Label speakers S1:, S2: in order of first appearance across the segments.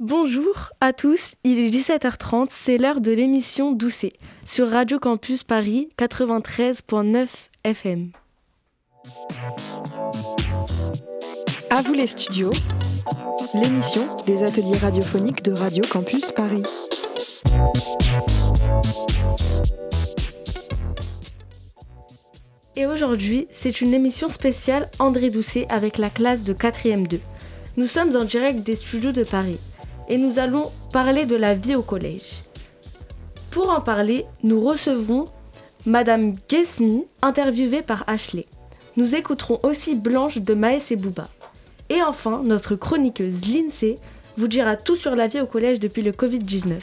S1: Bonjour à tous, il est 17h30, c'est l'heure de l'émission Doucet sur Radio Campus Paris 93.9 FM.
S2: À vous les studios, l'émission des ateliers radiophoniques de Radio Campus Paris.
S1: Et aujourd'hui, c'est une émission spéciale André Doucet avec la classe de 4e 2. Nous sommes en direct des studios de Paris et nous allons parler de la vie au collège. Pour en parler, nous recevrons Madame Guesmi, interviewée par Ashley. Nous écouterons aussi Blanche de Maës et Bouba. Et enfin, notre chroniqueuse Lindsay vous dira tout sur la vie au collège depuis le Covid-19.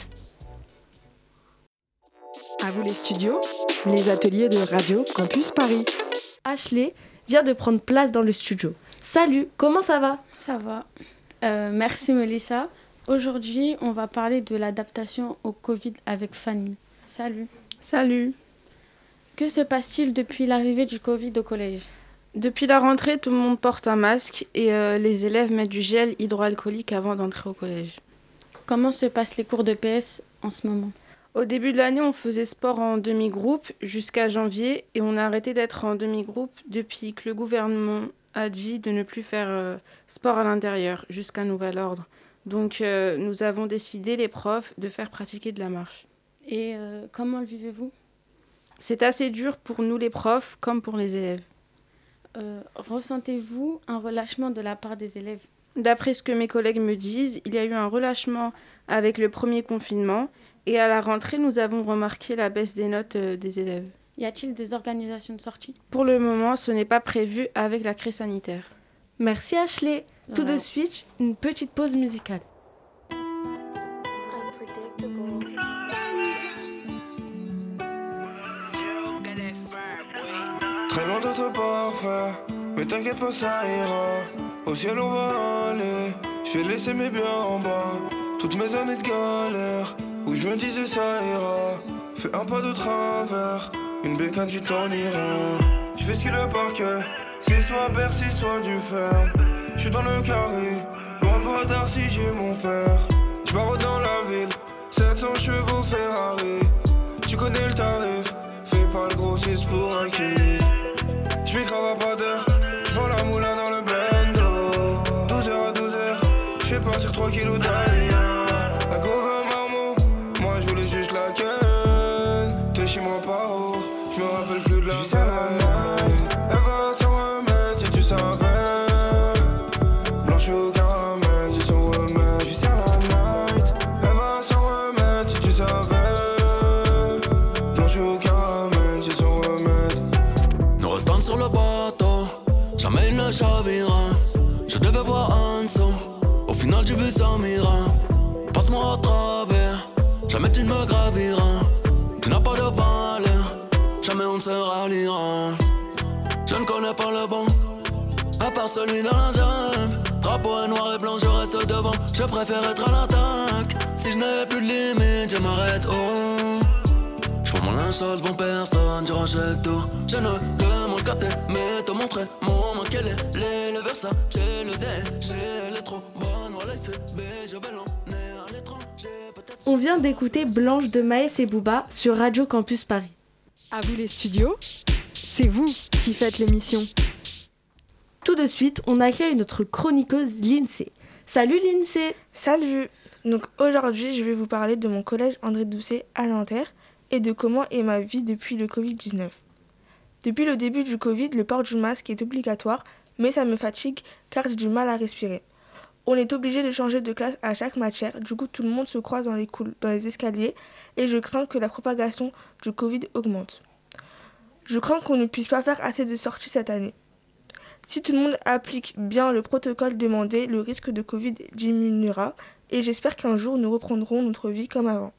S2: À vous les studios, les ateliers de Radio Campus Paris.
S1: Ashley vient de prendre place dans le studio. Salut, comment ça va?
S3: Ça va. Euh, merci Melissa. Aujourd'hui, on va parler de l'adaptation au Covid avec Fanny. Salut.
S4: Salut.
S3: Que se passe-t-il depuis l'arrivée du Covid au collège?
S4: Depuis la rentrée, tout le monde porte un masque et euh, les élèves mettent du gel hydroalcoolique avant d'entrer au collège.
S3: Comment se passent les cours de PS en ce moment?
S4: Au début de l'année, on faisait sport en demi-groupe jusqu'à janvier et on a arrêté d'être en demi-groupe depuis que le gouvernement a dit de ne plus faire euh, sport à l'intérieur jusqu'à nouvel ordre. Donc euh, nous avons décidé, les profs, de faire pratiquer de la marche.
S3: Et euh, comment le vivez-vous?
S4: C'est assez dur pour nous les profs comme pour les élèves.
S3: Euh, Ressentez-vous un relâchement de la part des élèves?
S4: D'après ce que mes collègues me disent, il y a eu un relâchement avec le premier confinement et à la rentrée, nous avons remarqué la baisse des notes euh, des élèves.
S3: Y a-t-il des organisations de sortie?
S4: Pour le moment, ce n'est pas prévu avec la crise sanitaire.
S1: Merci Ashley. Tout de suite, une petite pause musicale.
S5: Très loin d'être parfait, mais t'inquiète pas, ça ira. Au ciel, on va aller. Je vais laisser mes biens en bas. Toutes mes années de galère, où je me disais ça ira. Fais un pas de travers, une bécane, tu t'en iras. Je fais ce qu'il veut par cœur. C'est soit Bercy, soit du fer. Je suis dans le carré, loin de si j'ai mon fer. Je dans la ville, 700 chevaux Ferrari. Tu connais le tarif, fais pas le grossiste pour un kill. J'm'y crave à pas d'heure, sur
S6: le bateau, jamais il ne chavira. Je devais voir en dessous, au final j'ai vu ça mira. Passe-moi à travers, jamais tu ne me graviras. Tu n'as pas de valeur, jamais on ne se ralliera. Je ne connais pas le bon, à part celui dans la jambe. Drapeau est noir et blanc, je reste devant. Je préfère être à l'attaque. Si je n'ai plus de limite, je m'arrête. Oh. Je prends mon linge sale devant personne, je rachète tout. Je ne demande qu'à t'aimer, te montrer mon manque, quel est les, le Versace, le D, j'ai les trop bonnes, voilà, c'est B, je vais l'emmener à l'étranger, peut-être.
S1: On vient d'écouter Blanche de Maës et Bouba sur Radio Campus Paris.
S2: À vous les studios, c'est vous qui faites l'émission.
S1: Tout de suite, on accueille notre chroniqueuse Lindsay. Salut Lindsay
S7: Salut Donc aujourd'hui, je vais vous parler de mon collège André Doucet à Nanterre et de comment est ma vie depuis le Covid-19. Depuis le début du Covid, le port du masque est obligatoire, mais ça me fatigue car j'ai du mal à respirer. On est obligé de changer de classe à chaque matière, du coup tout le monde se croise dans les, coul- dans les escaliers et je crains que la propagation du Covid augmente. Je crains qu'on ne puisse pas faire assez de sorties cette année. Si tout le monde applique bien le protocole demandé, le risque de Covid diminuera et j'espère qu'un jour nous reprendrons notre vie comme avant.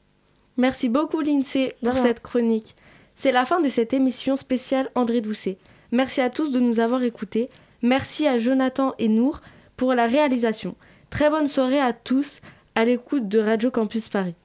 S1: Merci beaucoup Lindsay pour cette chronique. C'est la fin de cette émission spéciale André Doucet. Merci à tous de nous avoir écoutés. Merci à Jonathan et Nour pour la réalisation. Très bonne soirée à tous à l'écoute de Radio Campus Paris.